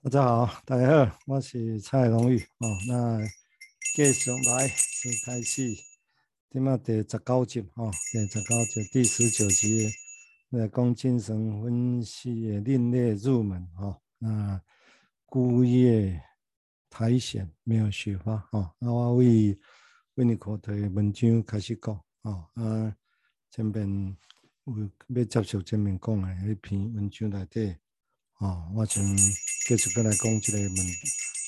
大家好，大家好，我是蔡荣玉哦。那继续来就开始，今嘛第十九集哦，第十九集第十九集来讲精神分析的另类入门哦。那孤夜苔藓没有雪花哦。那我为为你口头的文章开始讲哦。啊，前面有要接受前面讲的那篇文章内底。哦，我想继续过来讲这个问，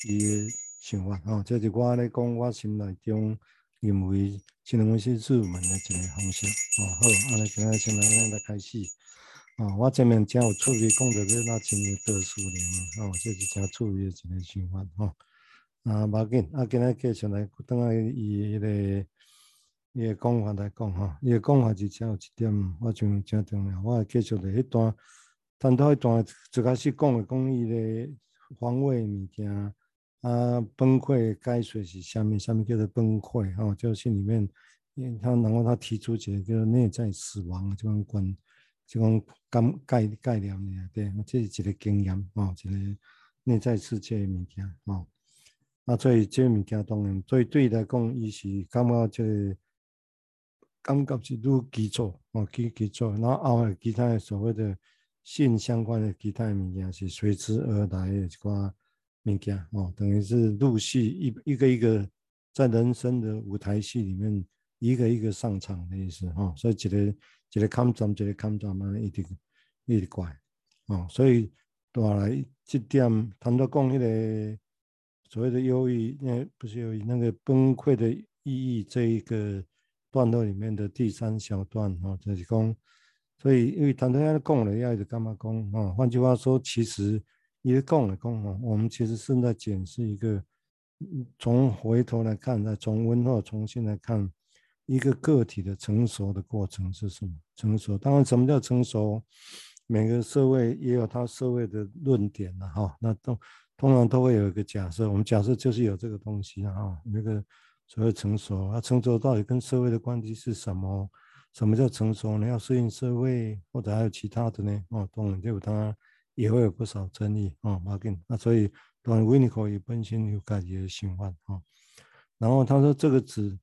伊的想法。哦，这是我来讲我心内中认为精神分析入门的一个方式哦。好，安尼今仔先来来开始哦。我前面真有趣味讲到这那真有特殊的嘛，哦，这是真趣味的一个想法。哦。啊，无要紧，啊，今仔继续来等下伊迄个伊个讲法。来讲哈，伊个讲法。是真有一点，我想真重要，我会继续来一段。谈到一段最开始讲的讲伊个防卫物件啊，崩溃解说是啥物？啥物叫做崩溃？吼、哦，就是里面，因为他然后他提出一个叫内在死亡这种观，这种概概概念呢，对，这是一个经验哦，一个内在世界的物件哦。啊，所以这物件当然，所以对伊来讲，伊是感觉这个感觉是愈基础哦，基基础，然后后来其他的所谓的。性相关的其他物件是随之而来的一寡物件哦，等于是陆续一一个一个在人生的舞台戏里面一个一个上场的意思哦，所以一个一个看转，一个看转嘛，一直一直怪哦，所以后来这点谈到讲迄个所谓的忧郁，那不是忧郁，那个崩溃的意义这一个段落里面的第三小段哦，就是讲。所以，因为谈到要讲了，要一直干嘛讲啊？换句话说，其实一直讲了讲啊，我们其实是在检视一个，从回头来看，再从温和重新来看一个个体的成熟的过程是什么？成熟，当然，什么叫成熟？每个社会也有它社会的论点了哈。那都通常都会有一个假设，我们假设就是有这个东西啊，那个所谓成熟，啊，成熟到底跟社会的关系是什么？什么叫成熟呢？要适应社会，或者还有其他的呢？哦，当然就当然也会有不少争议哦。马丁，那所以当然维尼口也本身有自己的想法哦。然后他说这个字，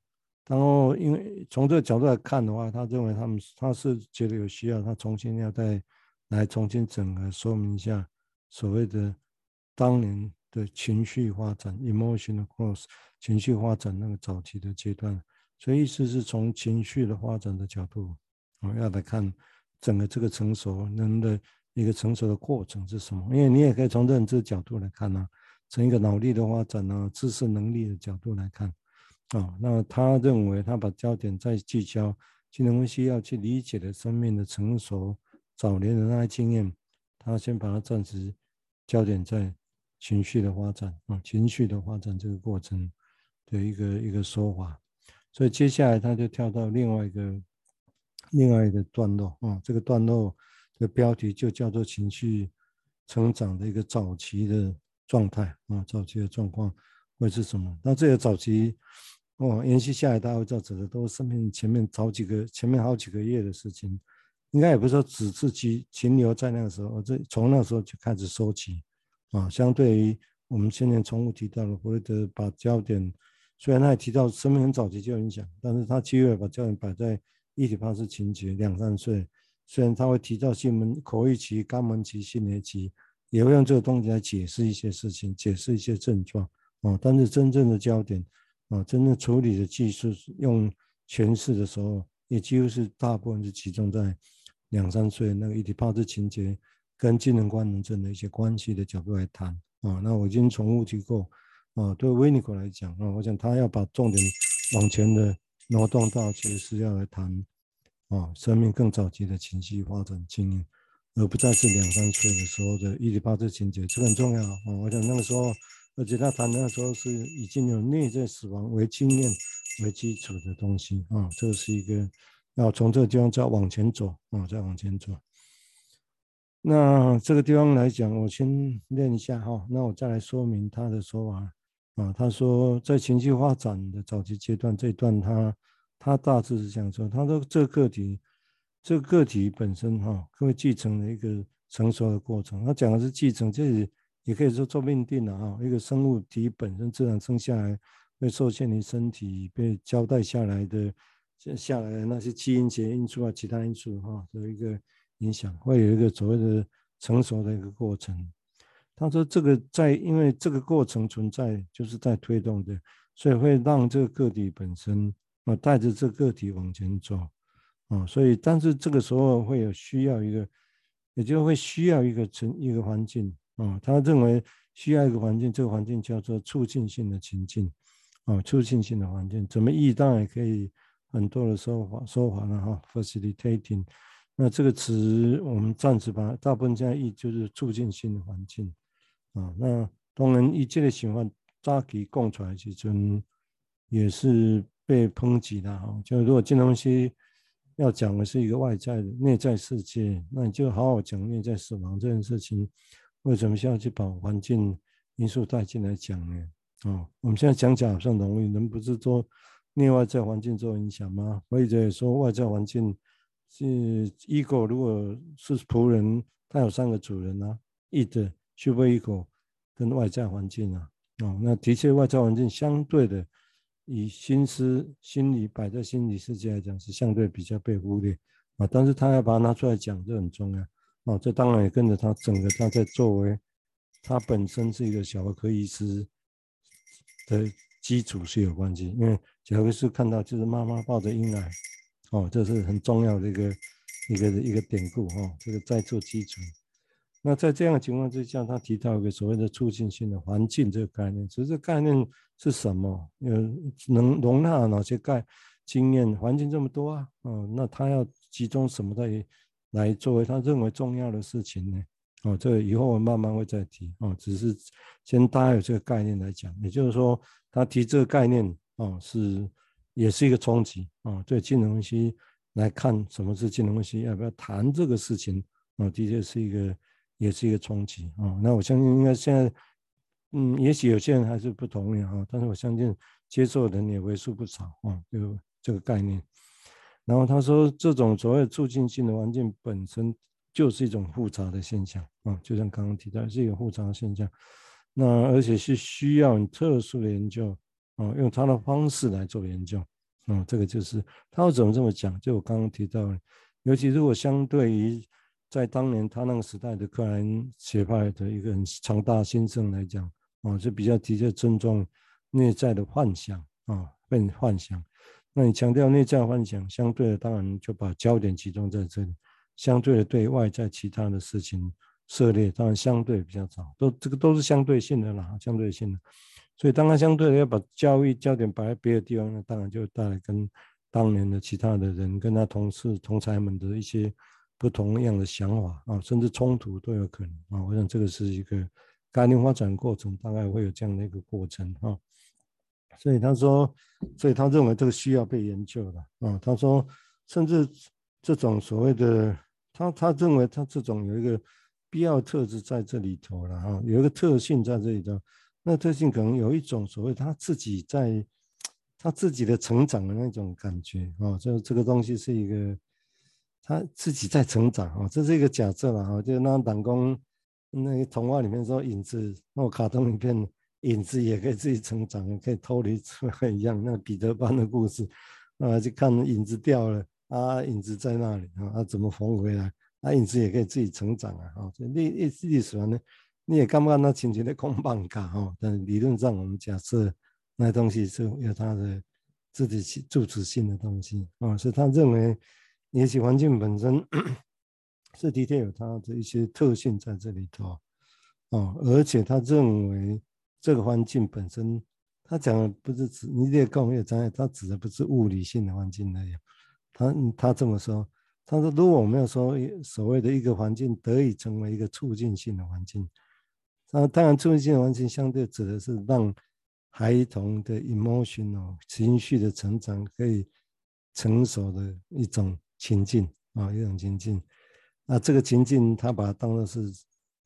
然后因为从这个角度来看的话，他认为他们他是觉得有需要，他重新要再来重新整合说明一下所谓的当年的情绪发展 （emotional growth） 情绪发展那个早期的阶段。所以意思是从情绪的发展的角度，我要来看整个这个成熟人的一个成熟的过程是什么？因为你也可以从认知角度来看呢、从一个脑力的发展呢、啊，知识能力的角度来看，啊，那他认为他把焦点在聚焦精神分析要去理解的生命的成熟早年的那些经验，他先把它暂时焦点在情绪的发展啊，情绪的发展这个过程的一个一个说法。所以接下来他就跳到另外一个另外一个段落啊，这个段落的标题就叫做情绪成长的一个早期的状态啊，早期的状况会是什么？那这个早期哦，延续下来，大家会知道，指的都是生命前面早几个前面好几个月的事情，应该也不是说只是停停留在那个时候，这从那时候就开始收集啊。相对于我们先前重复提到的，弗洛德把焦点。虽然他也提到生命很早期就有影响，但是他几乎把焦点摆在伊底帕斯情节两三岁。虽然他会提到性门口欲期、肛门期、性别期，也会用这个东西来解释一些事情，解释一些症状啊。但是真正的焦点啊，真正处理的技术用诠释的时候，也几乎是大部分是集中在两三岁那个伊底帕斯情节跟机能官能症的一些关系的角度来谈啊。那我已经重复提过。啊，对维尼克来讲啊，我想他要把重点往前的挪动到，其实是要来谈啊，生命更早期的情绪发展经验，而不再是两三岁的时候的伊底帕斯情节，这很重要啊。我想那个时候，而且他谈的那时候是已经有内在死亡为经验为基础的东西啊，这是一个要从这个地方再往前走啊，再往前走。那这个地方来讲，我先练一下哈，那我再来说明他的说法。啊，他说在情绪发展的早期阶段，这一段他他大致是这样说。他说这个个体，这个个体本身哈，会继承了一个成熟的过程。他讲的是继承，这里也可以说做命定了啊。一个生物体本身自然生下来，会受限于身体被交代下来的下来的那些基因学因素啊，其他因素哈，有一个影响，会有一个所谓的成熟的一个过程。他说这个在因为这个过程存在，就是在推动的，所以会让这个个体本身啊带着这个个体往前走啊，所以但是这个时候会有需要一个，也就会需要一个成一个环境啊，他认为需要一个环境，这个环境叫做促进性的情境啊，促进性的环境怎么译当然也可以很多的说法说法了哈，facilitating，那这个词我们暂时把大部分这样译就是促进性的环境。啊，那当然，一切的情况早期供出来其实也是被抨击的哈。就如果这东西要讲的是一个外在的内在世界，那你就好好讲内在死亡这件事情，为什么需要去把环境因素带进来讲呢？啊，我们现在讲讲好像容易，人不是说内外在环境做影响吗？或者说外在环境是 ego，如果是仆人，他有三个主人啊去喂。一口跟外在环境啊，哦，那的确外在环境相对的，以心思、心理摆在心理世界来讲是相对比较被忽略啊，但是他要把它拿出来讲，这很重要哦。这当然也跟着他整个他在作为，他本身是一个小儿科医师的基础是有关系，因为小儿科是看到就是妈妈抱着婴儿，哦，这是很重要的一个一个一个典故哈，这个在做基础。那在这样的情况之下，他提到一个所谓的促进性的环境这个概念，其实这概念是什么？呃，能容纳哪些概经验？环境这么多啊，哦，那他要集中什么来来作为他认为重要的事情呢？哦，这以后我慢慢会再提哦，只是先大家有这个概念来讲，也就是说，他提这个概念哦，是也是一个冲击啊，对金融分析来看什么是金融分析，要不要谈这个事情啊？的确是一个。也是一个冲击啊，那我相信应该现在，嗯，也许有些人还是不同意啊，但是我相信接受的人也为数不少啊，就这个概念。然后他说，这种所谓促进性的环境本身就是一种复杂的现象啊，就像刚刚提到是一个复杂的现象，那而且是需要很特殊的研究啊，用他的方式来做研究啊，这个就是他要怎么这么讲？就我刚刚提到，尤其如果相对于。在当年他那个时代的克兰学派的一个很强大先生来讲，啊，就比较直接尊重内在的幻想啊，被幻想。那你强调内在幻想，相对的当然就把焦点集中在这里，相对的对外在其他的事情涉猎，当然相对比较少，都这个都是相对性的啦，相对性的。所以当他相对的要把教育焦点摆在别的地方，那当然就带来跟当年的其他的人跟他同事同才们的一些。不同样的想法啊，甚至冲突都有可能啊。我想这个是一个概念发展过程，大概会有这样的一个过程哈。所以他说，所以他认为这个需要被研究的啊。他说，甚至这种所谓的他他认为他这种有一个必要特质在这里头了哈，有一个特性在这里头。那特性可能有一种所谓他自己在他自己的成长的那种感觉啊，就这个东西是一个。他自己在成长啊，这是一个假设嘛哈，就那党工那个童话里面说影子，那个卡通影片影子也可以自己成长，可以脱离出来一样。那彼得潘的故事，啊，就看影子掉了啊，影子在那里啊，他怎么缝回来？啊，影子也可以自己成长啊，哈，这历历史上呢，你也看不到那情节的空棒卡哈，但理论上我们假设那东西是有它的自己主体性的东西啊，所以他认为。也许环境本身是的确有它的一些特性在这里头，哦，而且他认为这个环境本身，他讲的不是指你这个工业灾害，他指的不是物理性的环境那样。他他这么说，他说如果我们要说所谓的一个环境得以成为一个促进性的环境，那当然促进性的环境相对指的是让孩童的 emotional 情绪的成长可以成熟的一种。情境啊，一种情境，那这个情境，他把它当作是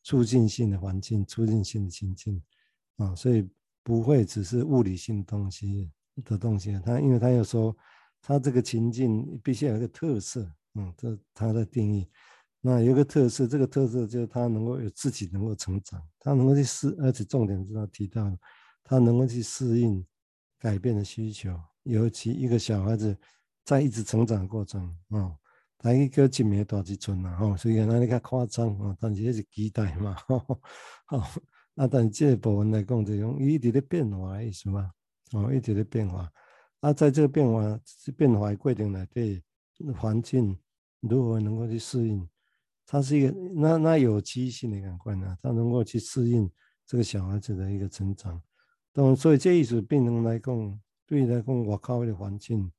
促进性的环境，促进性的情境啊，所以不会只是物理性东西的东西。他因为他又说，他这个情境必须有一个特色，嗯，这他的定义，那有个特色，这个特色就是他能够有自己能够成长，他能够去适，而且重点是他提到，他能够去适应改变的需求，尤其一个小孩子在一直成长过程啊，他一个进没多一寸了哈，所以那你看夸张啊，但是这是期待嘛，吼吼吼，啊，但这个部分来讲，就用一直在变化的意思嘛，哦，一直在变化，啊，在这个变化变化的过程来对环境如何能够去适应，它是一个那那有机性的感官啊，它能够去适应这个小孩子的一个成长，懂？所以这意思病人来讲，对于来讲外口的环境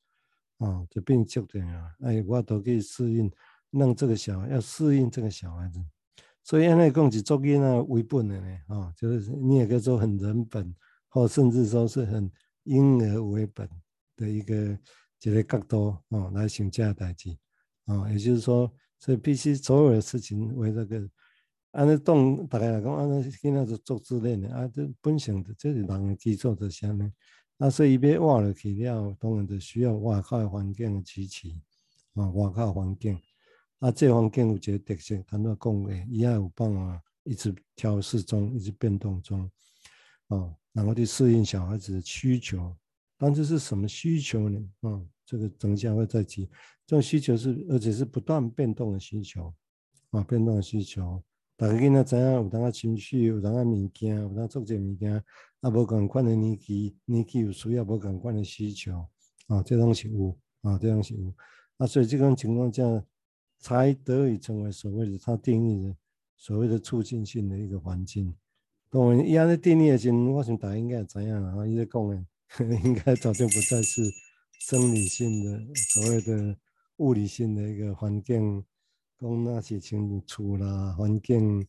啊，就变足点啊，哎，我都可以适应，让这个小孩要适应这个小孩子。所以，按来讲是作囡仔为本的呢，啊，就是你也可以说很人本，或甚至说是很婴儿为本的一个一个角度哦来想这代志啊，也就是说，所以必须所有的事情为这个，按呢动大概来讲，按呢囡仔是做自恋的啊，这本性的这是人的基础是啥呢？啊，所以伊要活落去了，当然就需要外口的环境的支持啊，外口环境。啊，这环境有一个特性，他那讲诶，伊也有办法一直调适中，一直变动中，啊，然后去适应小孩子的需求。但这是什么需求呢？啊、这个等一下会再提。这种需求是，而且是不断变动的需求，啊、变动的需求。大家囡仔知影，有当啊情绪，有当啊物件，有当做这物件，啊，无共款的年纪，年纪有需要无共款的需求，啊、哦，这东西有，啊、哦，这东西有。啊，所以这种情况下。才得以成为所谓的他定义的所谓的促进性的一个环境。当然，伊安尼定义的时候，我想大家应该也知影啊。伊在讲的，应该早就不再是生理性的所谓的物理性的一个环境，讲那些像厝啦、环境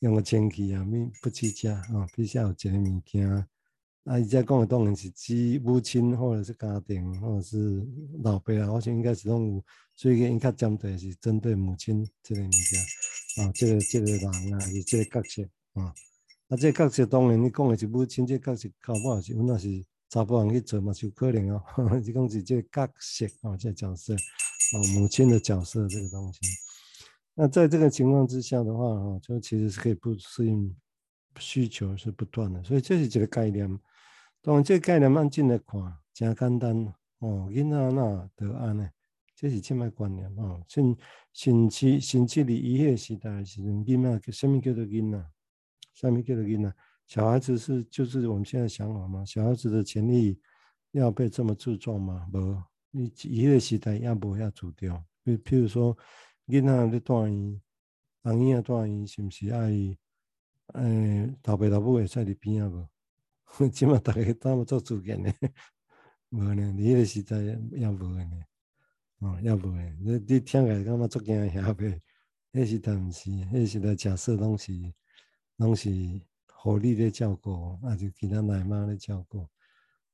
用个前提啊，咪不计价啊，必须要有一个物件。啊，伊在讲的当然是指母亲或者是家庭或者是老辈啊，我想应该是拢有。所以应该针对是针对母亲这个物件啊，这个这个人啊，是这个角色啊。啊，这个角色当然你讲的是母亲这个角色，搞不好是那是查甫人去做嘛，是有可能哦。你讲是这个角色啊，这个角色啊，母亲的角色这个东西。那在这个情况之下的话哈，就其实是可以不适应需求是不断的，所以这是这个概念。当然这个概念按进来看，真简单哦，囡仔那得安呢。这是这么观念哦，甚甚至甚至你伊迄个时代是囡仔，什么叫做囡仔？什么叫做囡仔？小孩子是就是我们现在想法吗？小孩子的权利要被这么注重吗？无，你伊迄个时代也无遐注重。比譬如说，囡仔咧带伊，阿姨啊带伊，是毋是爱？诶、欸，老爸老母会在你边啊无？即马大家当做主见呢？无呢，你迄个时代也无呢。哦，也无诶，你你听起来感觉足惊吓呗？迄时阵毋是，迄时阵假设拢是拢是互你咧照顾，啊就其他奶妈咧照顾，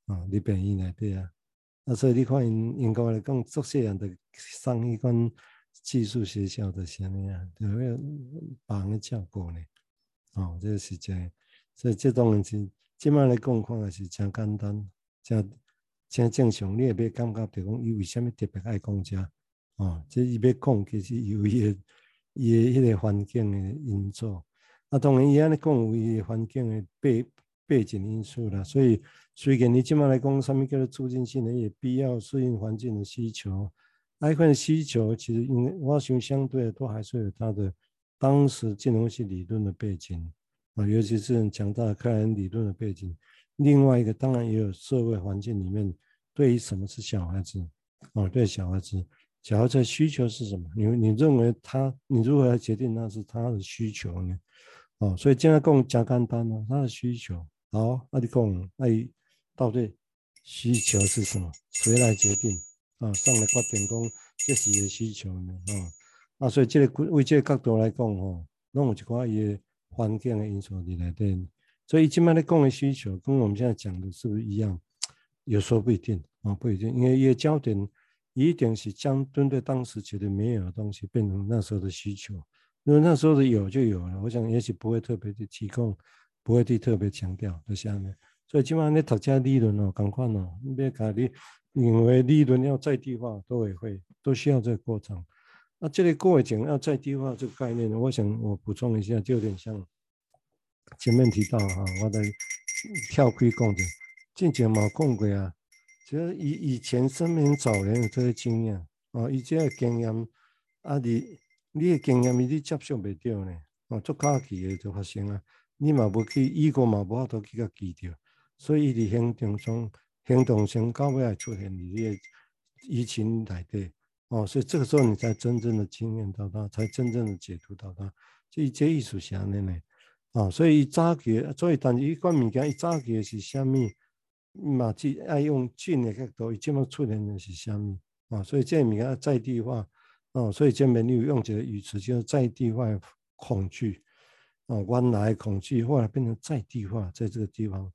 哦，你便伊内底啊，啊，所以你看因因国来讲，做细人的上迄款寄宿学校的啥物啊，就要帮人照顾呢，哦，这个是真，所以这当然是即摆来讲，看也是真简单，真。真正常，你也别感觉着讲伊为虾米特别爱讲遮，哦，这伊要讲其实有伊个伊个迄个环境的因素。啊，当然伊安尼讲有伊个环境的背背景因素啦。所以虽然你即马来讲，啥物叫做促进性的，也必要适应环境的需求。那款需求其实因为我想相对都还是有它的当时金融系理论的背景啊，尤其是很强大的开源理论的背景。另外一个当然也有社会环境里面。对于什么是小孩子，哦，对小孩子，小孩子的需求是什么？你你认为他，你如何来决定那是他的需求呢？哦，所以现在讲加简单了，他的需求，好，那你讲，那到底需求是什么？谁来决定？啊、上来决定讲这是的需求呢？啊、啊，所以这个为这个角度来讲，哦，那我就讲伊环境的因素里来对，所以今麦的讲的需求跟我们现在讲的是不是一样？有时候不一定啊、不一定，因为一个焦点一定是将针对当时觉得没有的东西变成那时候的需求，因为那时候的有就有了。我想也许不会特别的提供，不会去特别强调这下面。所以基本上你读这理论哦，赶快哦，你别搞你，因为利润要在地化都也会都需要这个过程。那这个过程要在地化这个概念，我想我补充一下，就有点像前面提到哈，我在跳开讲的，之前嘛讲过啊，其实以以前生命早年的这些经验啊，以这个经验啊，你你的经验你接受袂到呢，哦，足卡奇的就发生啊，你嘛无去，伊个嘛无法度去甲记着，所以伊伫行动中行动性到尾来出现你的疫情来的。哦，所以这个时候你才真正的经验到它，才真正的解读到它。这这艺术啥呢？呢，啊，所以早期，所以但是一关物件，伊早期是虾米？嘛，即爱用近的角度，伊即么出现的是虾米？啊，所以这物件在地化。哦，所以这边你有用这个语词叫在地化恐惧。哦，原来恐惧后来变成在地化，在这个地方。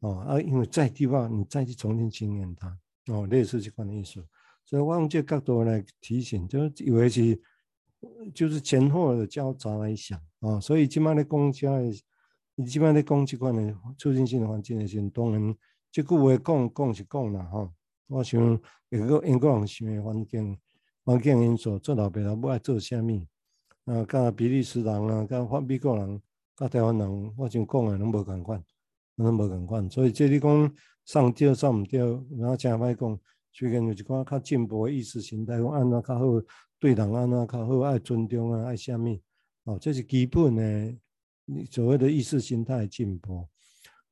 哦，啊，因为在地化，你再去重新经验它。哦，类似这款的意思。所以我用这个角度来提醒，就是以为是就是前后的交杂来想啊，所以今麦的讲起来，你今麦的讲这款的促进性的环境的时候，当然这句话讲讲是讲啦哈。我想一个英国人想的环境环境因素，做老爸老母爱做啥物啊？甲比利时人啊，甲法美国人，甲台湾人，我想讲的拢无共款，那无共款。所以这里讲上吊上唔吊，然后正歹讲。最近有一寡较进步的意识形态，讲安怎较好对人，安怎较好爱尊重啊，爱啥物哦，这是基本的所谓的意识形态进步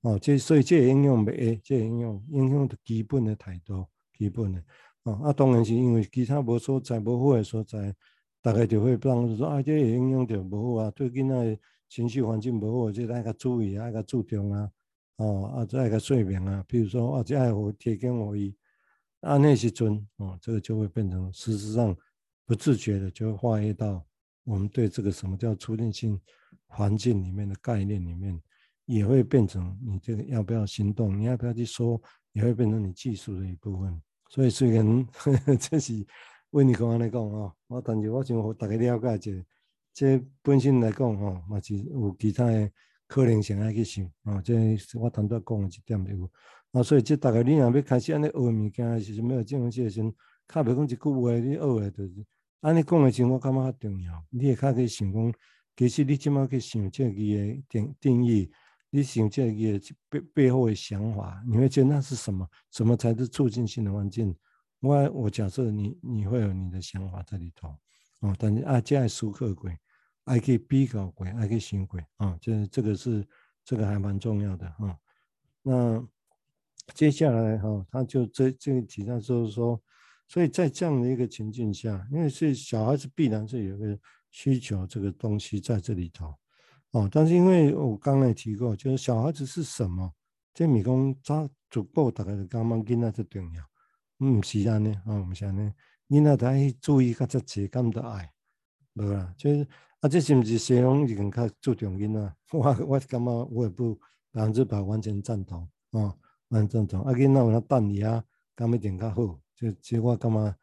哦。这所以这影响袂，这影响影响着基本的态度，基本的哦。啊，当然是因为其他无所在无好的所在，大概就会当说啊，这影响着无好啊，对囡仔情绪环境无好，这爱较注意，爱较注重啊，哦，啊，这爱较说明啊，比如说啊，这爱互提供互伊。按那些尊哦，这个就会变成事实上不自觉的就会化约到我们对这个什么叫促进性环境里面的概念里面，也会变成你这个要不要行动，你要不要去说，也会变成你技术的一部分。所以虽然 这是为你刚刚来讲啊，我但是我想和大家了解一下，这本身来讲哈，嘛是有其他的可能性来去想啊，这是我单独讲的一点就。啊，所以这大概你若要开始安尼学物件，是没有这种时阵，较袂讲一句话，你学的就是安尼讲的时，我感觉较重要。你会较去想讲，其实你即马去想这个的定定义，你想这个背背后的想法，你会觉得那是什么？什么才是促进性的环境？我我假设你你会有你的想法在里头，哦，但是啊，这爱思考过，爱去比较过，爱去想过，啊，这这个是这个还蛮重要的啊。那。接下来哈，他就这这个提到就是说，所以在这样的一个情境下，因为是小孩子必然是有个需求这个东西在这里头，哦，但是因为我刚才提过，就是小孩子是什么？这米工他足够大概是刚刚跟那最重要，嗯，是这样的啊，不是这样的，你那得注意个这节感的爱，没啦，就是啊，这是不是西方已经较注重囡仔？我我感觉我也不百分之百完全赞同啊。蛮正常，啊，囡仔有那等伊啊，敢一定较好。就即我感觉，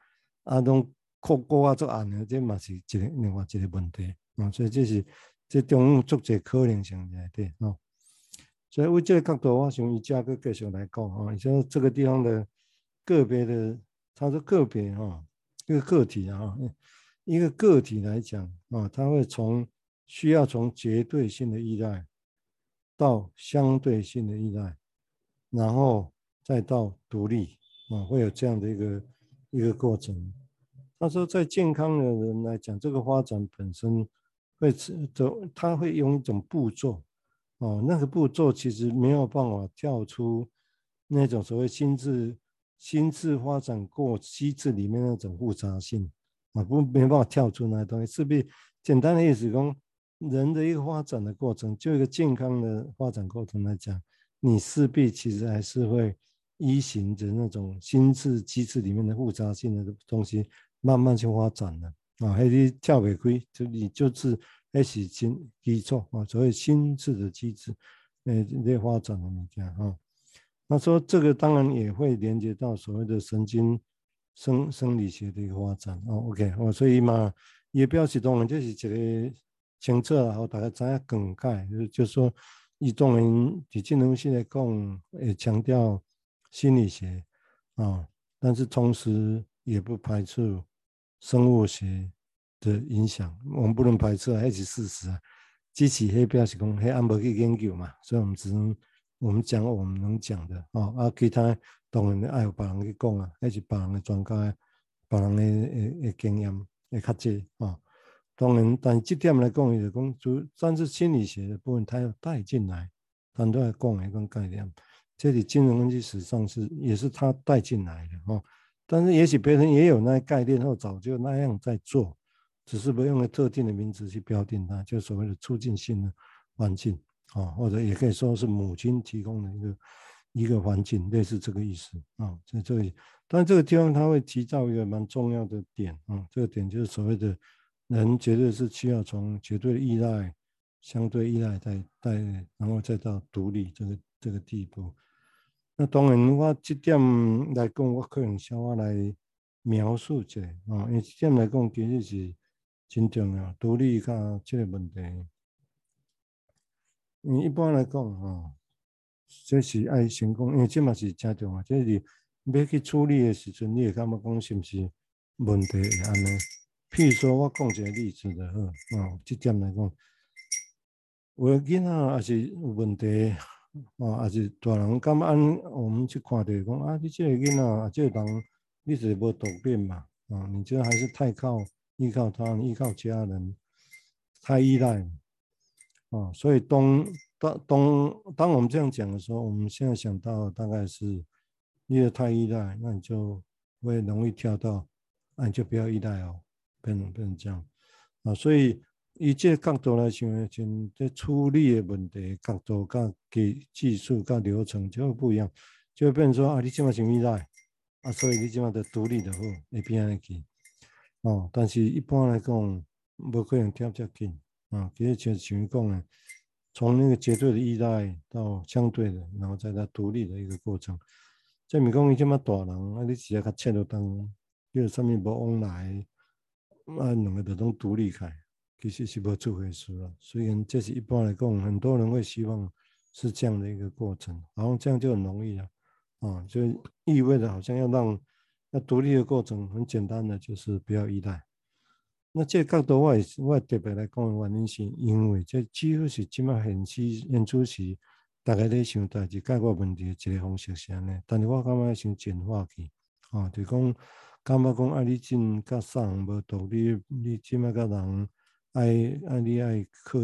啊，拢酷过啊，作案的，这嘛是一个另外一个问题。啊，所以这是这中足侪可能性在对，哦。所以为这个角度，我想以这个继续来讲啊，像这个地方的个别的，他说个别哈，一个个体啊，一个个体来讲啊，他会从需要从绝对性的依赖到相对性的依赖。然后再到独立啊，会有这样的一个一个过程。他说，在健康的人来讲，这个发展本身会走，他会用一种步骤啊，那个步骤其实没有办法跳出那种所谓心智心智发展过机制里面那种复杂性啊，不没办法跳出那东西。势必简单的意思说，人的一个发展的过程，就一个健康的发展过程来讲。你势必其实还是会依循着那种心智机制里面的复杂性的东西慢慢去发展的啊，还是跳不开，就你就是还是基基础啊，所谓心智的机制，呃，在发展的物件啊。那说这个当然也会连接到所谓的神经生生理学的一个发展啊。OK，哦，所以嘛，也表示当然就是一个清楚然后大家知影梗概，就是就说。以当然，以这东西来讲，也强调心理学啊，但是同时也不排除生物学的影响，我们不能排斥啊，那是事实啊。机器黑表示讲，黑还没去研究嘛，所以我们只能我们讲我们能讲的哦。啊，其他当然爱有别人去讲啊，那是别人的专家，别人的诶经验会较济啊。当然，但这点来讲，就是讲主，但是心理学的部分，它要带进来，单独来讲一个概念。这里金融分析史上是也是他带进来的哦。但是也许别人也有那概念，或早就那样在做，只是不用个特定的名词去标定它，就所谓的促进性的环境啊，或者也可以说是母亲提供的一个一个环境，类似这个意思啊。在这里，但这个地方他会提到一个蛮重要的点啊，这个点就是所谓的。人绝对是需要从绝对依赖、相对依赖再再，然后再到独立这个这个地步。那当然，我这点来讲，我可能稍微来描述一下啊，因为这点来讲，其实是真重要。独立甲这个问题，你一般来讲啊，这是爱成功，因为这嘛是真重要。这是要去处理的时阵，你会感觉讲是不是问题会安尼？譬如说，我讲一个例子的呵，哦，这点来讲，有的囡仔也是有问题，哦，也是大人感觉按我们去看的讲啊，你这个囡仔啊，这个人，你是无独立嘛，啊，你这还是太靠依靠他，依靠家人，太依赖，啊，所以当当当当我们这样讲的时候，我们现在想到大概是，因为太依赖，那你就会容易跳到，那你就不要依赖哦。变成变成这样啊，所以以这个角度来想，像这处理的问题角度、跟技技术、跟流程就会不一样，就会变成说啊，你这么是依赖啊，所以你这么的独立的好，会变安尼哦。但是一般来讲，不可能跳这么近啊。其实就像讲的，从那个绝对的依赖到相对的，然后再到独立的一个过程。这咪讲你这么大人啊，你直接他切了当，有什么不往来？啊，两个都都独立开，其实是不这回事了。虽然这是一般来讲，很多人会希望是这样的一个过程，然后这样就很容易了，啊，就意味着好像要让要独立的过程很简单的，就是不要依赖。那这个角度我也我特别来讲的原因是，因为这几乎是今麦现时演出时大概在想代志解决问题的一个方式是安尼，但是我感觉想简化去，啊，就讲。感觉讲爱你真较啥人无道理，你即麦甲人爱爱你爱靠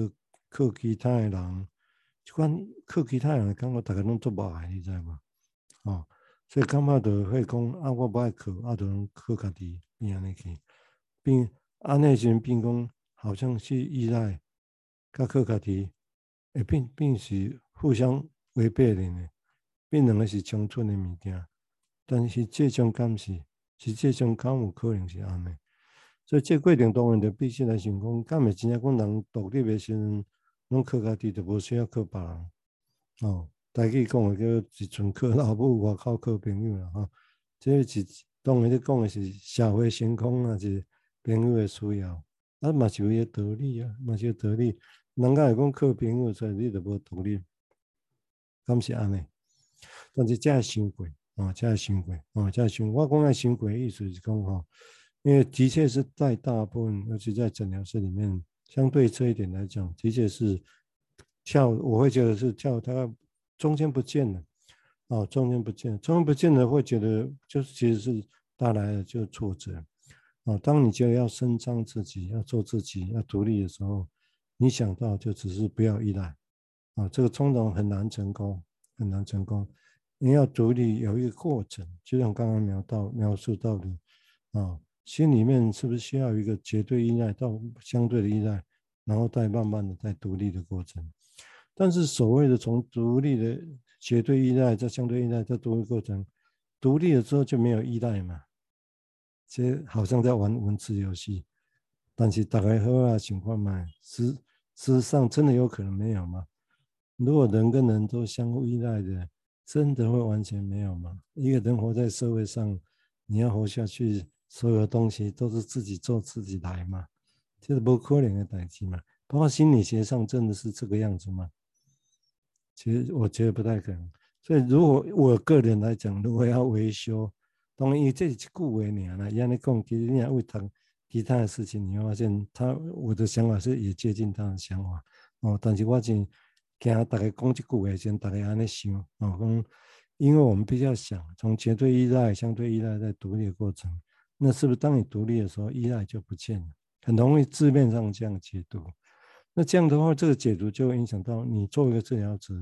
靠其他诶人，即款靠其他人诶感觉，大家拢做无爱，你知无？哦，所以感觉就会讲啊，我无爱靠，啊，就靠家己，变安尼去，变安尼时阵变讲，好像是依赖，甲靠家己，会变变是互相违背的呢，变两个是冲突的物件，但是这种感是。实际上，敢有可能是安尼，所以这过程当然就必须来想讲，敢会真正讲人独立的时阵，拢靠家己，就无需要靠别人。哦，大家讲的叫一阵靠老母，外口靠朋友啦。哈，这是当然，你讲的是社会成功啊，是朋友的需要。啊，嘛是有一个道理啊，嘛是有道理。人家会讲靠朋友，所以你就无独立，敢是安尼？但是这样想过。啊，这样行为，啊，这样行为，我讲的行为意思是讲哈，因为的确是在大部分，尤其在诊疗室里面，相对这一点来讲，的确是跳，我会觉得是跳，它中间不见了，哦，中间不见，中间不见了，会觉得就是其实是带来的就是挫折，啊，当你觉得要伸张自己，要做自己，要独立的时候，你想到就只是不要依赖，啊，这个冲动很难成功，很难成功。你要独立有一个过程，就像刚刚描到描述到的啊，心里面是不是需要一个绝对依赖到相对的依赖，然后再慢慢的再独立的过程。但是所谓的从独立的绝对依赖到相对依赖再独立过程，独立了之后就没有依赖嘛？这好像在玩文字游戏。但是大概好啊情况嘛，实事实上真的有可能没有吗？如果人跟人都相互依赖的。真的会完全没有吗？一个人活在社会上，你要活下去，所有东西都是自己做自己来嘛？这是不可能的代志嘛。包括心理学上真的是这个样子吗？其实我觉得不太可能。所以如果我个人来讲，如果要维修，当然这是一句话尔啦，伊安尼讲，其实你也会谈其他的事情，你会发现他我的想法是也接近他的想法哦。但是我真惊大家讲这句话先，大家安尼想哦，讲因为我们比较想从绝对依赖、相对依赖在独立的过程，那是不是当你独立的时候，依赖就不见了？很容易字面上这样解读。那这样的话，这个解读就会影响到你作为一个治疗者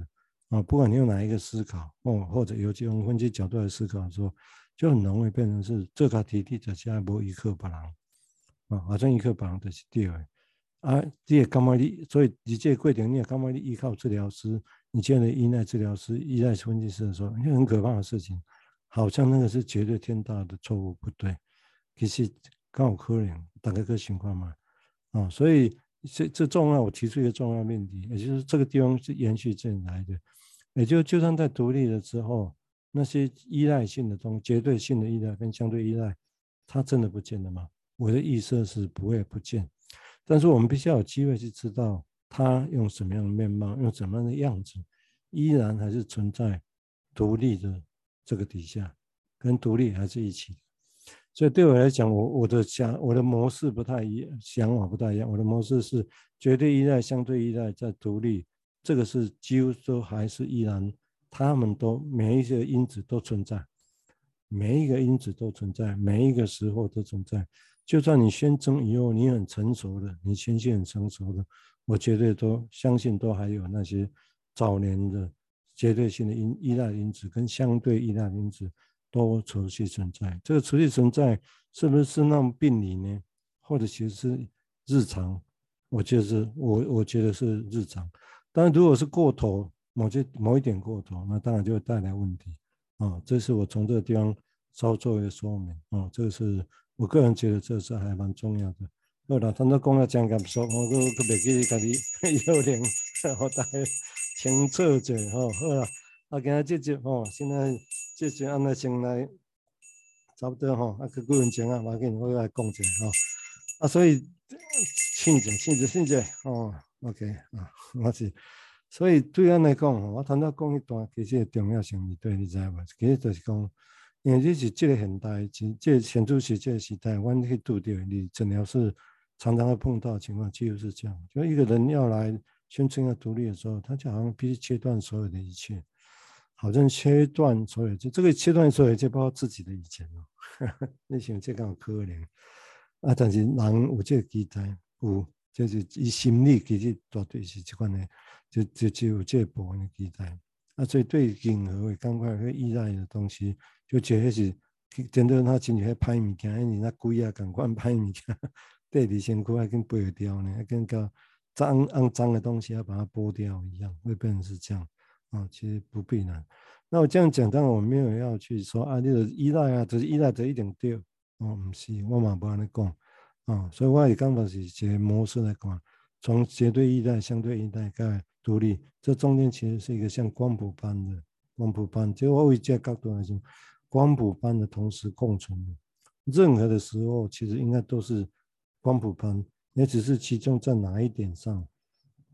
啊，不管你用哪一个思考哦，或者尤其用分析角度来思考的时候，就很容易变成是这个体力者加波一刻不能啊，好像一刻不能的是对的啊，你也干嘛你？所以你这个过程你也干嘛你依靠治疗师，你建立依赖治疗师、依赖分析师的时候，因为很可怕的事情，好像那个是绝对天大的错误，不对。其实刚好可能大概个情况嘛啊，所以这这重要，我提出一个重要命题，也就是这个地方是延续进来的，也就就算在独立了之后。那些依赖性的东，绝对性的依赖跟相对依赖，它真的不见了吗？我的意思是不会不见，但是我们必须要有机会去知道它用什么样的面貌，用什么样的样子，依然还是存在独立的这个底下，跟独立还是一起。所以对我来讲，我我的想我的模式不太一样，想法不太一样。我的模式是绝对依赖、相对依赖在独立，这个是几乎都还是依然。他们都每一个因子都存在，每一个因子都存在，每一个时候都存在。就算你宣称以后你很成熟的，你情绪很成熟的，我绝对都相信都还有那些早年的绝对性的因依赖因子跟相对依赖因子都持续存在。这个持续存在是不是那种病理呢？或者其实是日常？我觉得是我我觉得是日常。但如果是过头。某些某一点过头，那当然就会带来问题啊。这是我从这个地方稍作一个说明啊。这个是我个人觉得这是还蛮重要的。好了，他那讲了讲感受，我我特别给家己有点好大家清楚者哈。好了，啊，今天这节哈，现在这节按呢先来差不多哈，啊，个过程啊，我给你我来讲一下哈。啊，所以清洁清洁清洁哦，OK 啊，我是。所以对咱来讲，我头先讲一段，其实重要性，是对你知无？其实就是讲，因为这是这个现代，这现主是这个时代，我们去拄到你诊疗是常常会碰到的情况，几乎是这样。就一个人要来宣称要独立的时候，他就好像必须切断所有的一切，好像切断所有，就这个切断所有，就包括自己的以前哦。你想这个可能啊？但是人有这个期待，有就是以心理其实绝对是这款的。就就就有这部分的期待，啊，所以对任何的感觉、依赖的东西，就觉得是真的，他进去歹物件，因为那鬼啊，赶快歹物件，带在身躯还跟背掉呢，还跟个脏肮脏的东西要把它剥掉一样，会变成是这样啊。其实不必然。那我这样讲，当然我没有要去说啊，你的依赖啊，只是依赖这一点对，哦，不是，我嘛不安尼讲啊。所以我也刚把是这个模式来讲，从绝对依赖、相对依赖开。独立，这中间其实是一个像光谱般的光谱般，就我以这个角度来讲，光谱般的同时共存的。任何的时候，其实应该都是光谱般，也只是其中在哪一点上，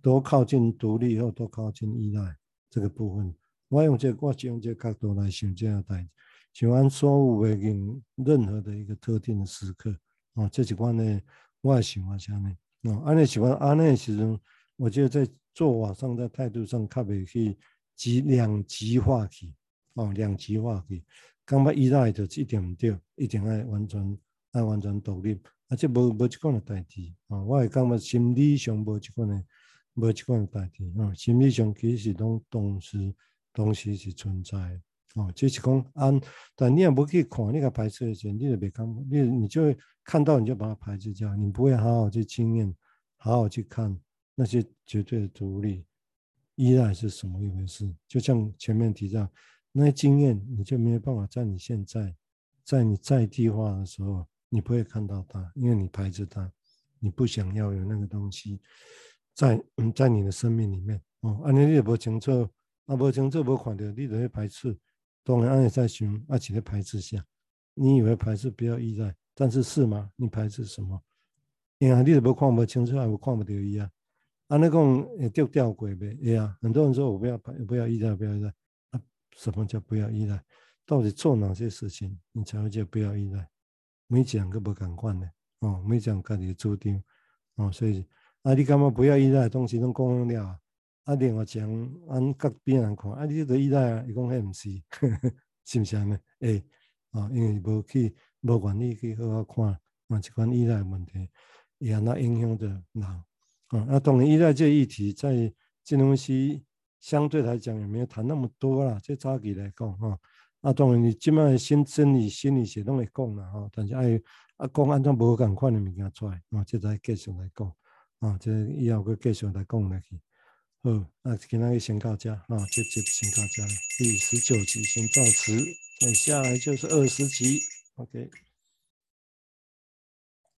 都靠近独立，或都靠近依赖这个部分。我用这个，我就用这个角度来想这样代，想按所有的人任何的一个特定的时刻啊，这几关呢，我也喜欢这样呢。啊，安尼喜欢安尼其实我觉得在。做法上，在态度上，较袂去极两极化去，哦，两极化去，感觉依赖着一定唔对，一定爱完全爱完全独立，啊，且无无即款的代志，啊，我会感觉心理上无即款的，无即款的代志，啊，心理上其实是拢同时同时是存在，哦，就是讲按，但你也无去看，你个排斥的时候，你就别看，你你就会看到你就把它排斥掉，你不会好好去经验，好好去看。那些绝对的独立依赖是什么一回事？就像前面提到，那些经验你就没有办法在你现在，在你在地化的时候，你不会看到它，因为你排斥它，你不想要有那个东西在嗯在你的生命里面哦。啊，你也不清楚，啊不清楚不看到，你就会排斥。当然，按你在想，而且在排斥下，你以为排斥不要依赖，但是是吗？你排斥什么？因为你都不看不清楚，还不看不到一样。啊，那讲也丢掉鬼呗，哎呀，很多人说我不要不要依赖，不要依赖。啊，什么叫不要依赖？到底做哪些事情你才会叫不要依赖？每讲个不敢惯的哦，每讲家己的主张，哦，所以啊，你感觉不要依赖东西拢讲了，啊，另外讲，按隔壁人看，啊，你都依赖啊，伊讲迄毋 是，是毋是安尼？诶、欸，啊，因为无去，无愿意去好好看，啊，即款依赖问题，也那影响着人，啊，那，当然依赖这议题在金融系相对来讲也没有谈那么多啦，这早期来讲，哈、啊，当然你即摆新生理心理学拢会讲啦，哈，但是爱。啊，讲安怎无共款的物件出来，啊，这再继续来讲，啊，这以后阁继续来讲落去。好，那今仔日先到这，啊，这集先到这，第十九集先到此，再下来就是二十集，OK。